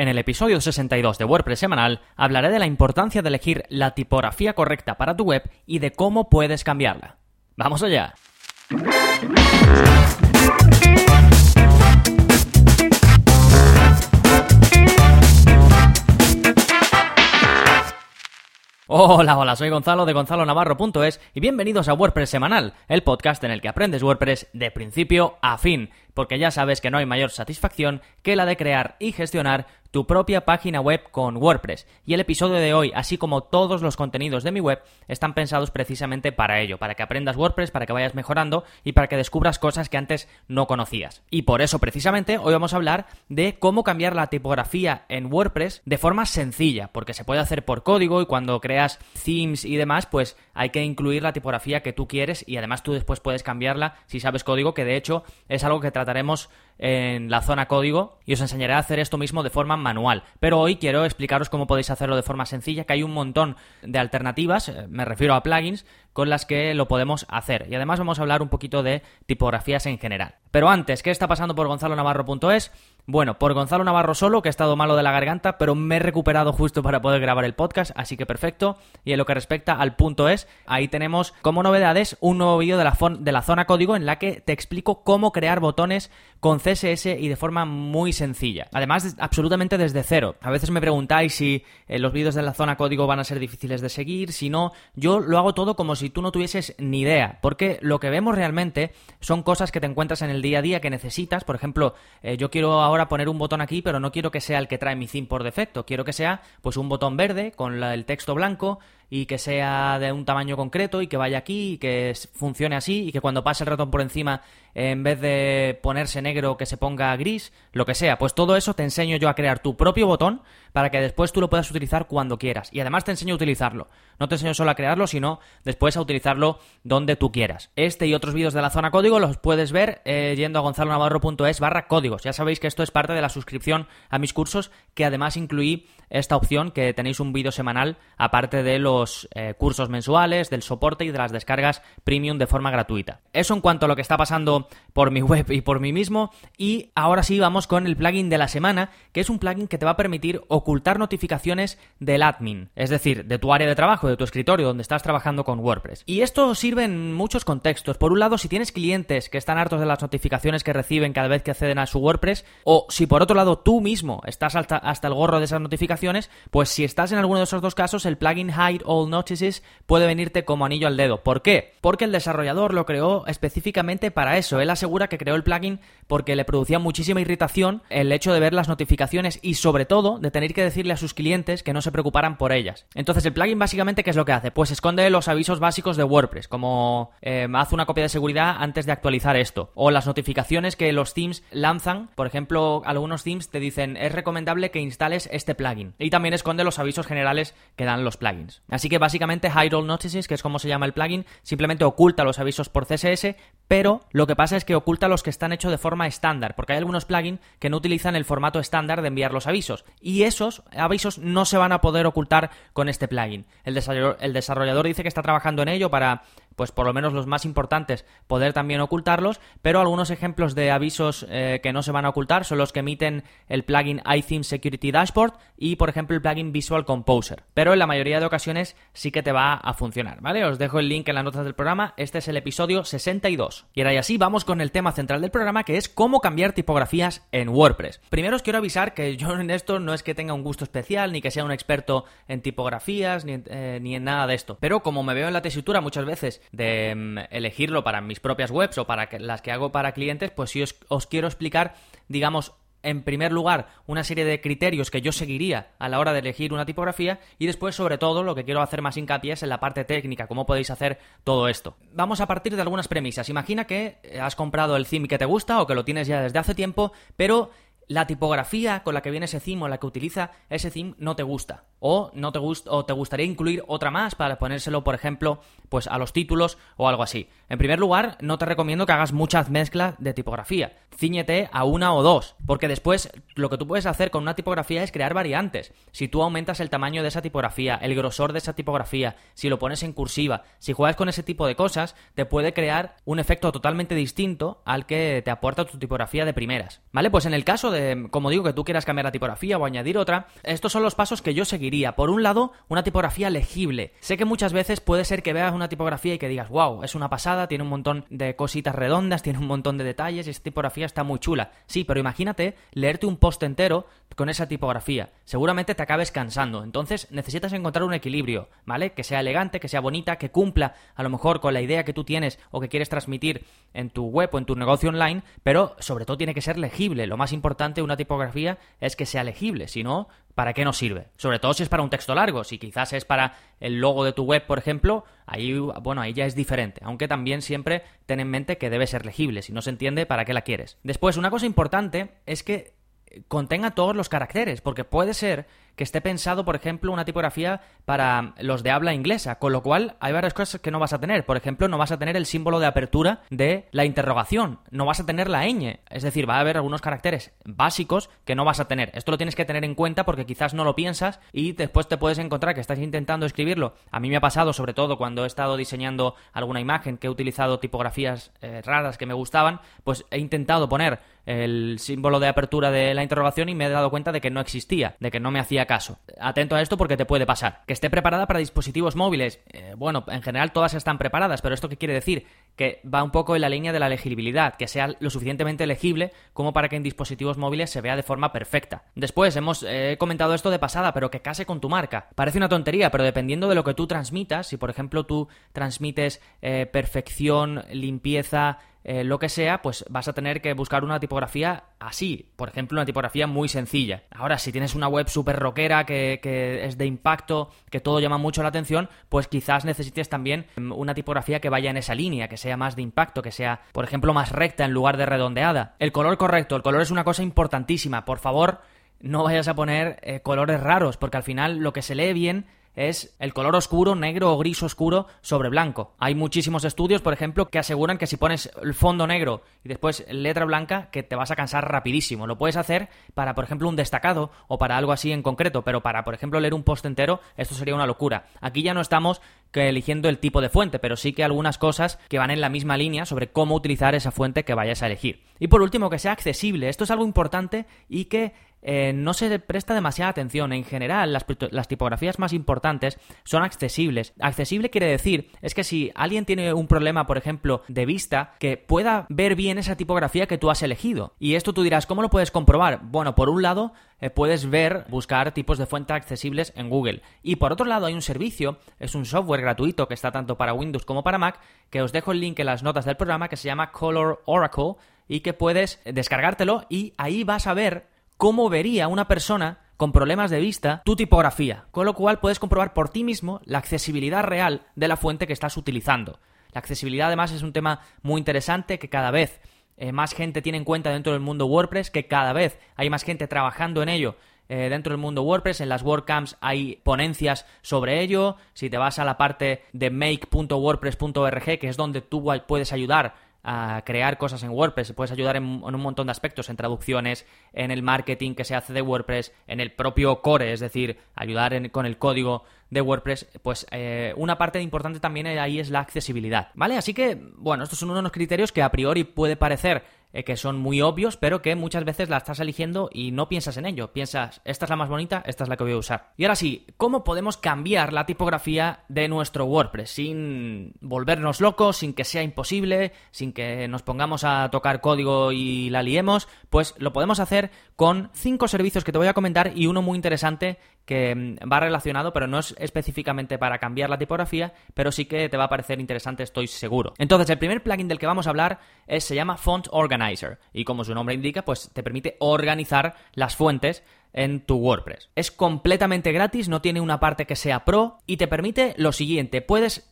En el episodio 62 de WordPress semanal hablaré de la importancia de elegir la tipografía correcta para tu web y de cómo puedes cambiarla. ¡Vamos allá! Hola, hola, soy Gonzalo de gonzalonavarro.es y bienvenidos a WordPress Semanal, el podcast en el que aprendes WordPress de principio a fin, porque ya sabes que no hay mayor satisfacción que la de crear y gestionar tu propia página web con WordPress. Y el episodio de hoy, así como todos los contenidos de mi web, están pensados precisamente para ello, para que aprendas WordPress, para que vayas mejorando y para que descubras cosas que antes no conocías. Y por eso precisamente hoy vamos a hablar de cómo cambiar la tipografía en WordPress de forma sencilla, porque se puede hacer por código y cuando creas themes y demás, pues hay que incluir la tipografía que tú quieres y además tú después puedes cambiarla si sabes código, que de hecho es algo que trataremos en la zona código y os enseñaré a hacer esto mismo de forma manual. Pero hoy quiero explicaros cómo podéis hacerlo de forma sencilla, que hay un montón de alternativas, eh, me refiero a plugins, con las que lo podemos hacer. Y además vamos a hablar un poquito de tipografías en general. Pero antes, ¿qué está pasando por gonzalonavarro.es? Bueno, por Gonzalo Navarro solo, que he estado malo de la garganta, pero me he recuperado justo para poder grabar el podcast, así que perfecto. Y en lo que respecta al punto es, ahí tenemos como novedades un nuevo vídeo de la, zona código en la que te explico cómo crear botones con CSS y de forma muy sencilla. Además, absolutamente desde cero. A veces me preguntáis si eh, los vídeos de la zona código van a ser difíciles de seguir, si no, yo lo hago todo como si tú no tuvieses ni idea, porque lo que vemos realmente son cosas que te encuentras en el día a día que necesitas. Por ejemplo, eh, yo quiero ahora poner un botón aquí, pero no quiero que sea el que trae mi theme por defecto. Quiero que sea pues un botón verde con el texto blanco y que sea de un tamaño concreto y que vaya aquí y que funcione así y que cuando pase el ratón por encima en vez de ponerse negro que se ponga gris, lo que sea. Pues todo eso te enseño yo a crear tu propio botón para que después tú lo puedas utilizar cuando quieras. Y además te enseño a utilizarlo. No te enseño solo a crearlo, sino después a utilizarlo donde tú quieras. Este y otros vídeos de la zona código los puedes ver eh, yendo a gonzalonavarro.es barra códigos. Ya sabéis que esto es parte de la suscripción a mis cursos, que además incluí esta opción que tenéis un vídeo semanal aparte de los eh, cursos mensuales, del soporte y de las descargas premium de forma gratuita. Eso en cuanto a lo que está pasando por mi web y por mí mismo. Y ahora sí vamos con el plugin de la semana, que es un plugin que te va a permitir ocultar notificaciones del admin, es decir, de tu área de trabajo, de tu escritorio, donde estás trabajando con WordPress. Y esto sirve en muchos contextos. Por un lado, si tienes clientes que están hartos de las notificaciones que reciben cada vez que acceden a su WordPress, o si por otro lado tú mismo estás hasta, hasta el gorro de esas notificaciones, pues si estás en alguno de esos dos casos, el plugin Hide All Notices puede venirte como anillo al dedo. ¿Por qué? Porque el desarrollador lo creó específicamente para eso. Él asegura que creó el plugin porque le producía muchísima irritación el hecho de ver las notificaciones y sobre todo de tener que decirle a sus clientes que no se preocuparan por ellas. Entonces el plugin básicamente ¿qué es lo que hace? Pues esconde los avisos básicos de WordPress, como eh, hace una copia de seguridad antes de actualizar esto, o las notificaciones que los themes lanzan, por ejemplo, algunos themes te dicen es recomendable que instales este plugin, y también esconde los avisos generales que dan los plugins. Que básicamente Hide All Notices, que es como se llama el plugin, simplemente oculta los avisos por CSS, pero lo que pasa es que oculta los que están hechos de forma estándar, porque hay algunos plugins que no utilizan el formato estándar de enviar los avisos, y esos avisos no se van a poder ocultar con este plugin. El desarrollador, el desarrollador dice que está trabajando en ello para pues por lo menos los más importantes, poder también ocultarlos, pero algunos ejemplos de avisos eh, que no se van a ocultar son los que emiten el plugin iTheme Security Dashboard y, por ejemplo, el plugin Visual Composer. Pero en la mayoría de ocasiones sí que te va a funcionar, ¿vale? Os dejo el link en las notas del programa. Este es el episodio 62. Y ahora y así vamos con el tema central del programa, que es cómo cambiar tipografías en WordPress. Primero os quiero avisar que yo en esto no es que tenga un gusto especial, ni que sea un experto en tipografías, ni, eh, ni en nada de esto. Pero como me veo en la tesitura muchas veces de mm, elegirlo para mis propias webs o para las que hago para clientes, pues sí os, quiero explicar, digamos, en primer lugar, una serie de criterios que yo seguiría a la hora de elegir una tipografía y después, sobre todo, lo que quiero hacer más hincapié es en la parte técnica, cómo podéis hacer todo esto. Vamos a partir de algunas premisas. Imagina que has comprado el theme que te gusta o que lo tienes ya desde hace tiempo, pero la tipografía con la que viene ese theme o la que utiliza ese theme no te gusta o no te gusta o te gustaría incluir otra más para ponérselo por ejemplo pues a los títulos o algo así. En primer lugar, no te recomiendo que hagas muchas mezclas de tipografía. Cíñete a una o dos, porque después lo que tú puedes hacer con una tipografía es crear variantes. Si tú aumentas el tamaño de esa tipografía, el grosor de esa tipografía, si lo pones en cursiva, si juegas con ese tipo de cosas, te puede crear un efecto totalmente distinto al que te aporta tu tipografía de primeras. ¿Vale? Pues en el caso de de, como digo, que tú quieras cambiar la tipografía o añadir otra, estos son los pasos que yo seguiría. Por un lado, una tipografía legible. Sé que muchas veces puede ser que veas una tipografía y que digas, wow, es una pasada, tiene un montón de cositas redondas, tiene un montón de detalles y esta tipografía está muy chula. Sí, pero imagínate leerte un post entero con esa tipografía. Seguramente te acabes cansando. Entonces necesitas encontrar un equilibrio, ¿vale? Que sea elegante, que sea bonita, que cumpla a lo mejor con la idea que tú tienes o que quieres transmitir en tu web o en tu negocio online, pero sobre todo tiene que ser legible. Lo más importante una tipografía es que sea legible, si no, ¿para qué nos sirve? Sobre todo si es para un texto largo, si quizás es para el logo de tu web, por ejemplo, ahí, bueno, ahí ya es diferente, aunque también siempre ten en mente que debe ser legible, si no se entiende, ¿para qué la quieres? Después, una cosa importante es que contenga todos los caracteres, porque puede ser que esté pensado, por ejemplo, una tipografía para los de habla inglesa, con lo cual hay varias cosas que no vas a tener. Por ejemplo, no vas a tener el símbolo de apertura de la interrogación, no vas a tener la ñ, es decir, va a haber algunos caracteres básicos que no vas a tener. Esto lo tienes que tener en cuenta porque quizás no lo piensas y después te puedes encontrar que estás intentando escribirlo. A mí me ha pasado, sobre todo cuando he estado diseñando alguna imagen que he utilizado tipografías eh, raras que me gustaban, pues he intentado poner el símbolo de apertura de la interrogación y me he dado cuenta de que no existía, de que no me hacía caso. Atento a esto porque te puede pasar. Que esté preparada para dispositivos móviles. Eh, bueno, en general todas están preparadas, pero ¿esto qué quiere decir? Que va un poco en la línea de la legibilidad, que sea lo suficientemente legible como para que en dispositivos móviles se vea de forma perfecta. Después hemos eh, comentado esto de pasada, pero que case con tu marca. Parece una tontería, pero dependiendo de lo que tú transmitas, si por ejemplo tú transmites eh, perfección, limpieza, eh, lo que sea, pues vas a tener que buscar una tipografía así, por ejemplo, una tipografía muy sencilla. Ahora, si tienes una web súper rockera que, que, es de impacto, que todo llama mucho la atención, pues quizás necesites también mm, una tipografía que vaya en esa línea, que sea más de impacto, que sea, por ejemplo, más recta en lugar de redondeada. El color correcto, el color es una cosa importantísima, por favor. No vayas a poner eh, colores raros, porque al final lo que se lee bien es el color oscuro, negro o gris oscuro sobre blanco. Hay muchísimos estudios, por ejemplo, que aseguran que si pones el fondo negro y después letra blanca, que te vas a cansar rapidísimo. Lo puedes hacer para, por ejemplo, un destacado o para algo así en concreto, pero para, por ejemplo, leer un post entero, esto sería una locura. Aquí ya no estamos eligiendo el tipo de fuente, pero sí que algunas cosas que van en la misma línea sobre cómo utilizar esa fuente que vayas a elegir. Y por último, que sea accesible. Esto es algo importante y que eh, no se presta demasiada atención. En general, las, las, tipografías más importantes son accesibles. Accesible quiere decir es que si alguien tiene un problema, por ejemplo, de vista, que pueda ver bien esa tipografía que tú has elegido. Y esto tú dirás, ¿cómo lo puedes comprobar? Bueno, por un lado, eh, puedes ver, buscar tipos de fuente accesibles en Google. Y por otro lado, hay un servicio, es un software gratuito que está tanto para Windows como para Mac, que os dejo el link en las notas del programa, que se llama Color Oracle y que puedes descargártelo y ahí vas a ver cómo vería una persona con problemas de vista tu tipografía, con lo cual puedes comprobar por ti mismo la accesibilidad real de la fuente que estás utilizando. La accesibilidad además es un tema muy interesante que cada vez eh, más gente tiene en cuenta dentro del mundo WordPress, que cada vez hay más gente trabajando en ello eh, dentro del mundo WordPress. En las WordCamps hay ponencias sobre ello. Si te vas a la parte de make.wordpress.org, que es donde tú puedes ayudar a crear cosas en WordPress, puedes ayudar en, un montón de aspectos, en traducciones, en el marketing que se hace de WordPress, en el propio core, es decir, ayudar con el código de WordPress, pues eh, una parte importante también ahí es la accesibilidad, ¿vale? Así que, bueno, estos son unos criterios que a priori puede parecer eh, que son muy obvios, pero que muchas veces la estás eligiendo y no piensas en ello. Piensas, esta es la más bonita, esta es la que voy a usar. Y ahora sí, ¿cómo podemos cambiar la tipografía de nuestro WordPress sin volvernos locos, sin que sea imposible, sin que nos pongamos a tocar código y la liemos? Pues lo podemos hacer con cinco servicios que te voy a comentar y uno muy interesante que mm, va relacionado, pero no es específicamente para cambiar la tipografía, pero sí que te va a parecer interesante, estoy seguro. Entonces, el primer plugin del que vamos a hablar se llama Font Organizer y como su nombre indica, pues te permite organizar las fuentes en tu WordPress. Es completamente gratis, no tiene una parte que sea pro y te permite lo siguiente, puedes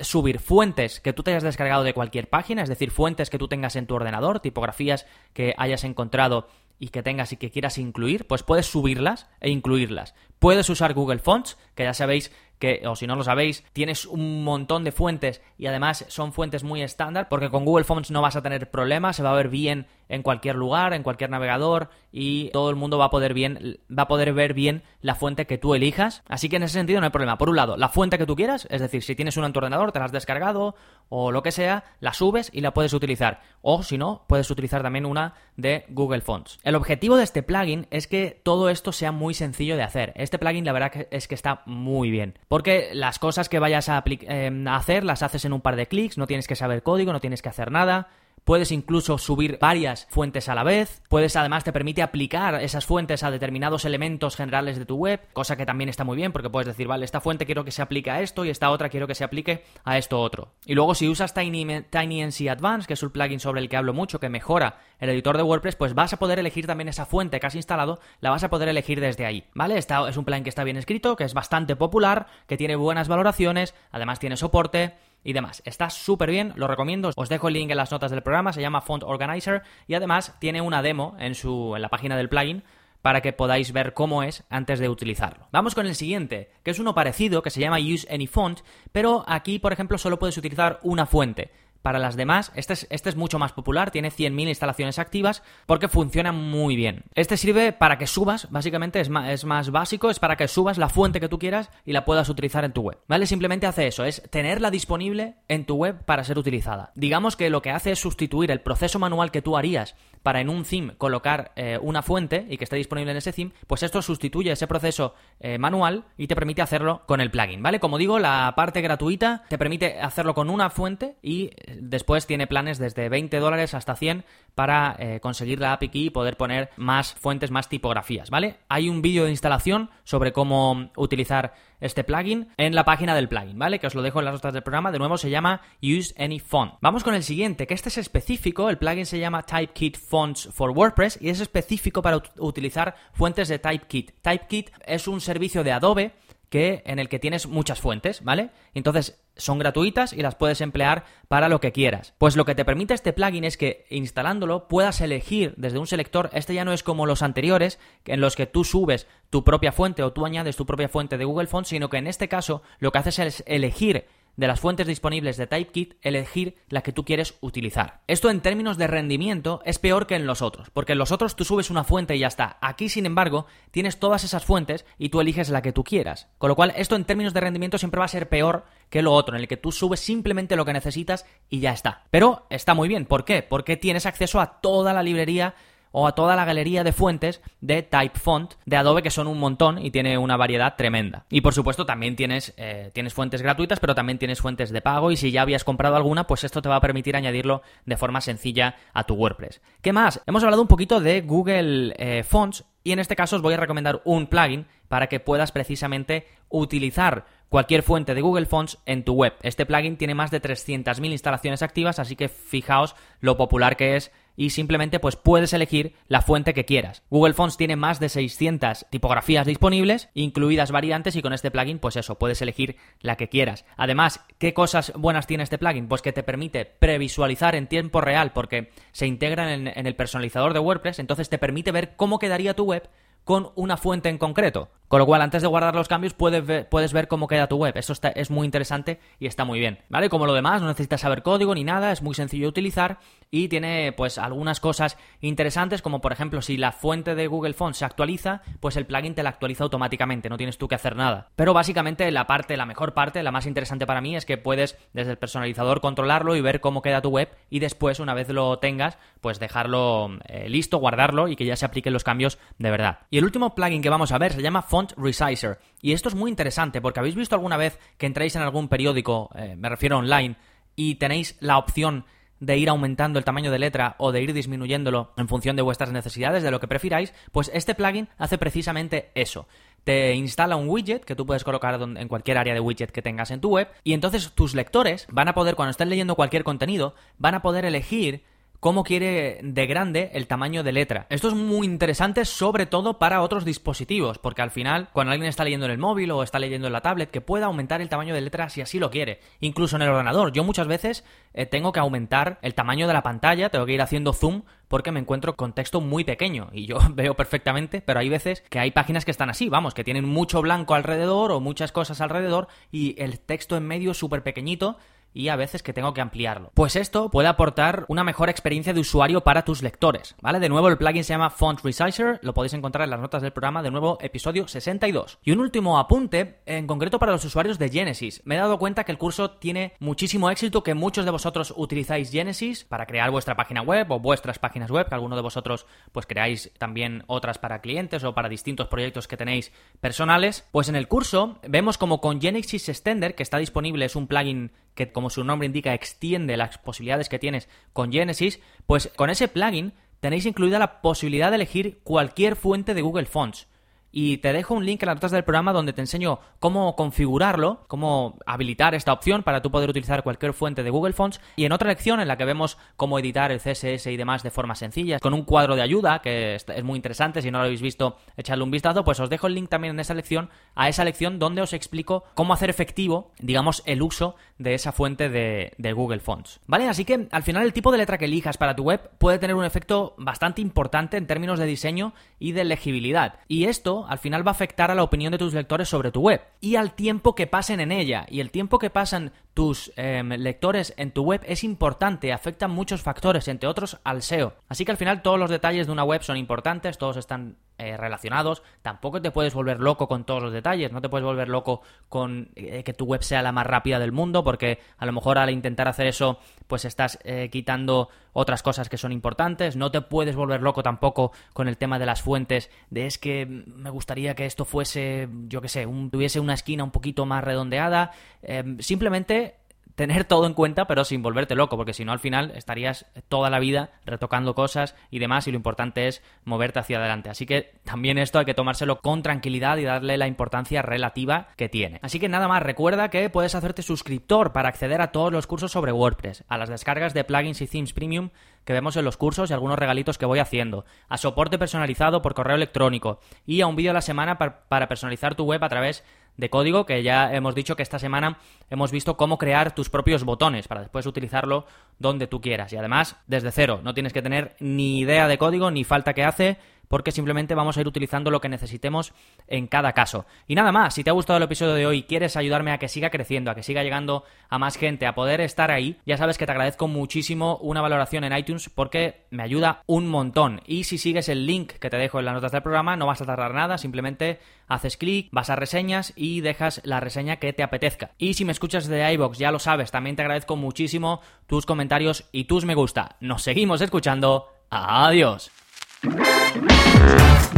subir fuentes que tú te hayas descargado de cualquier página, es decir, fuentes que tú tengas en tu ordenador, tipografías que hayas encontrado y que tengas y que quieras incluir, pues puedes subirlas e incluirlas. Puedes usar Google Fonts, que ya sabéis que, o si no lo sabéis, tienes un montón de fuentes y además son fuentes muy estándar, porque con Google Fonts no vas a tener problemas, se va a ver bien en cualquier lugar, en cualquier navegador y todo el mundo va a poder bien va a poder ver bien la fuente que tú elijas. Así que en ese sentido no hay problema. Por un lado, la fuente que tú quieras, es decir, si tienes un en tu ordenador, te la has descargado o lo que sea, la subes y la puedes utilizar. O si no, puedes utilizar también una de Google Fonts. El objetivo de este plugin es que todo esto sea muy sencillo de hacer. Este plugin la verdad es que está muy bien. Porque las cosas que vayas a, eh, a hacer las haces en un par de clics, no tienes que saber código, no tienes que hacer nada. Puedes incluso subir varias fuentes a la vez. Puedes además te permite aplicar esas fuentes a determinados elementos generales de tu web, cosa que también está muy bien porque puedes decir, vale, esta fuente quiero que se aplique a esto y esta otra quiero que se aplique a esto otro. Y luego si usas Tiny, TinyNC Advanced, que es un plugin sobre el que hablo mucho, que mejora el editor de WordPress, pues vas a poder elegir también esa fuente que has instalado, la vas a poder elegir desde ahí, ¿vale? Esta es un plugin que está bien escrito, que es bastante popular, que tiene buenas valoraciones, además tiene soporte y demás. Está súper bien, lo recomiendo. Os dejo el link en las notas del programa, se llama Font Organizer y además tiene una demo en, su, en la página del plugin para que podáis ver cómo es antes de utilizarlo. Vamos con el siguiente, que es uno parecido, que se llama Use Any Font, pero aquí, por ejemplo, solo puedes utilizar una fuente. Para las demás, este es, este es mucho más popular, tiene 100.000 instalaciones activas porque funciona muy bien. Este sirve para que subas, básicamente es más, es más básico, es para que subas la fuente que tú quieras y la puedas utilizar en tu web. ¿Vale? Simplemente hace eso, es tenerla disponible en tu web para ser utilizada. Digamos que lo que hace es sustituir el proceso manual que tú harías para en un theme colocar eh, una fuente y que esté disponible en ese theme, pues esto sustituye ese proceso eh, manual y te permite hacerlo con el plugin, ¿vale? Como digo, la parte gratuita te permite hacerlo con una fuente y después tiene planes desde 20 dólares hasta 100 para conseguir la API key y poder poner más fuentes, más tipografías, ¿vale? Hay un vídeo de instalación sobre cómo utilizar este plugin en la página del plugin, ¿vale? Que os lo dejo en las notas del programa. De nuevo se llama Use Any Font. Vamos con el siguiente, que este es específico. El plugin se llama Typekit Fonts for WordPress y es específico para utilizar fuentes de Typekit. Typekit es un servicio de Adobe que, en el que tienes muchas fuentes, ¿vale? Entonces son gratuitas y las puedes emplear para lo que quieras. Pues lo que te permite este plugin es que instalándolo puedas elegir desde un selector, este ya no es como los anteriores, en los que tú subes tu propia fuente o tú añades tu propia fuente de Google Fonts, sino que en este caso lo que haces es elegir de las fuentes disponibles de Typekit, elegir la que tú quieres utilizar. Esto en términos de rendimiento es peor que en los otros, porque en los otros tú subes una fuente y ya está. Aquí, sin embargo, tienes todas esas fuentes y tú eliges la que tú quieras. Con lo cual, esto en términos de rendimiento siempre va a ser peor que lo otro, en el que tú subes simplemente lo que necesitas y ya está. Pero está muy bien, ¿por qué? Porque tienes acceso a toda la librería o a toda la galería de fuentes de Typefont de Adobe, que son un montón y tiene una variedad tremenda. Y por supuesto también tienes, eh, tienes fuentes gratuitas, pero también tienes fuentes de pago y si ya habías comprado alguna, pues esto te va a permitir añadirlo de forma sencilla a tu WordPress. ¿Qué más? Hemos hablado un poquito de Google eh, Fonts y en este caso os voy a recomendar un plugin para que puedas precisamente utilizar cualquier fuente de Google Fonts en tu web. Este plugin tiene más de 300.000 instalaciones activas, así que fijaos lo popular que es y simplemente pues puedes elegir la fuente que quieras. Google Fonts tiene más de 600 tipografías disponibles, incluidas variantes y con este plugin pues eso, puedes elegir la que quieras. Además, ¿qué cosas buenas tiene este plugin? Pues que te permite previsualizar en tiempo real porque se integra en, en el personalizador de WordPress, entonces te permite ver cómo quedaría tu web con una fuente en concreto. Con lo cual, antes de guardar los cambios, puedes ver, puedes ver cómo queda tu web. Eso es muy interesante y está muy bien. ¿Vale? Como lo demás, no necesitas saber código ni nada, es muy sencillo de utilizar y tiene pues algunas cosas interesantes, como por ejemplo, si la fuente de Google Fonts se actualiza, pues el plugin te la actualiza automáticamente, no tienes tú que hacer nada. Pero básicamente la parte, la mejor parte, la más interesante para mí es que puedes desde el personalizador controlarlo y ver cómo queda tu web y después, una vez lo tengas, pues dejarlo eh, listo, guardarlo y que ya se apliquen los cambios de verdad. Y el último plugin que vamos a ver se llama Font Resizer. Y esto es muy interesante porque habéis visto alguna vez que entráis en algún periódico, eh, me refiero online, y tenéis la opción de ir aumentando el tamaño de letra o de ir disminuyéndolo en función de vuestras necesidades, de lo que prefiráis, pues este plugin hace precisamente eso. Te instala un widget que tú puedes colocar en cualquier área de widget que tengas en tu web y entonces tus lectores van a poder, cuando estén leyendo cualquier contenido, van a poder elegir cómo quiere de grande el tamaño de letra. Esto es muy interesante sobre todo para otros dispositivos, porque al final cuando alguien está leyendo en el móvil o está leyendo en la tablet, que pueda aumentar el tamaño de letra si así lo quiere. Incluso en el ordenador. Yo muchas veces eh, tengo que aumentar el tamaño de la pantalla, tengo que ir haciendo zoom porque me encuentro con texto muy pequeño y yo veo perfectamente, pero hay veces que hay páginas que están así, vamos, que tienen mucho blanco alrededor o muchas cosas alrededor y el texto en medio súper pequeñito y a veces que tengo que ampliarlo. Pues esto puede aportar una mejor experiencia de usuario para tus lectores, ¿vale? De nuevo el plugin se llama Font Resizer, lo podéis encontrar en las notas del programa, de nuevo episodio 62. Y un último apunte, en concreto para los usuarios de Genesis. Me he dado cuenta que el curso tiene muchísimo éxito, que muchos de vosotros utilizáis Genesis para crear vuestra página web o vuestras páginas web, que alguno de vosotros pues creáis también otras para clientes o para distintos proyectos que tenéis personales. Pues en el curso vemos como con Genesis Extender, que está disponible, es un plugin que como su nombre indica extiende las posibilidades que tienes con Genesis, pues con ese plugin tenéis incluida la posibilidad de elegir cualquier fuente de Google Fonts y te dejo un link en las notas del programa donde te enseño cómo configurarlo, cómo habilitar esta opción para tú poder utilizar cualquier fuente de Google Fonts y en otra lección en la que vemos cómo editar el CSS y demás de forma sencilla, con un cuadro de ayuda que es muy interesante, si no lo habéis visto, echadle un vistazo, pues os dejo el link también en esa lección, a esa lección donde os explico cómo hacer efectivo, digamos, el uso de esa fuente de, de Google Fonts. ¿Vale? Así que al final el tipo de letra que elijas para tu web puede tener un efecto bastante importante en términos de diseño y de legibilidad. Y esto al final va a afectar a la opinión de tus lectores sobre tu web y al tiempo que pasen en ella. Y el tiempo que pasan tus em, lectores en tu web es importante, afecta muchos factores, entre otros al SEO. Así que al final todos los detalles de una web son importantes, todos están eh, relacionados. Tampoco te puedes volver loco con todos los detalles, no te puedes volver loco con eh, que tu web sea la más rápida del mundo, porque a lo mejor al intentar hacer eso, pues estás eh, quitando otras cosas que son importantes. No te puedes volver loco tampoco con el tema de las fuentes, de es que me gustaría que esto fuese, yo que sé, tuviese una esquina un poquito más redondeada. Em, simplemente tener todo en cuenta, pero sin volverte loco, porque si no al final estarías toda la vida retocando cosas y demás, y lo importante es moverte hacia adelante. Así que también esto hay que tomárselo con tranquilidad y darle la importancia relativa que tiene. Así que nada más, recuerda que puedes hacerte suscriptor para acceder a todos los cursos sobre WordPress, a las descargas de plugins y themes premium que vemos en los cursos y algunos regalitos que voy haciendo, a soporte personalizado por correo electrónico y a un vídeo a la semana para personalizar tu web a través de código que ya hemos dicho que esta semana hemos visto cómo crear tus propios botones para después utilizarlo donde tú quieras. Y además desde cero. No tienes que tener ni idea de código ni falta que hace porque simplemente vamos a ir utilizando lo que necesitemos en cada caso. Y nada más, si te ha gustado el episodio de hoy quieres ayudarme a que siga creciendo, a que siga llegando a más gente, a poder estar ahí, ya sabes que te agradezco muchísimo una valoración en iTunes porque me ayuda un montón. Y si sigues el link que te dejo en las notas del programa, no vas a tardar nada, simplemente haces clic, vas a reseñas y dejas la reseña que te apetezca. Y si me escuchas de iBox, ya lo sabes, también te agradezco muchísimo tus comentarios y tus me gusta. Nos seguimos escuchando. Adiós. Thank you.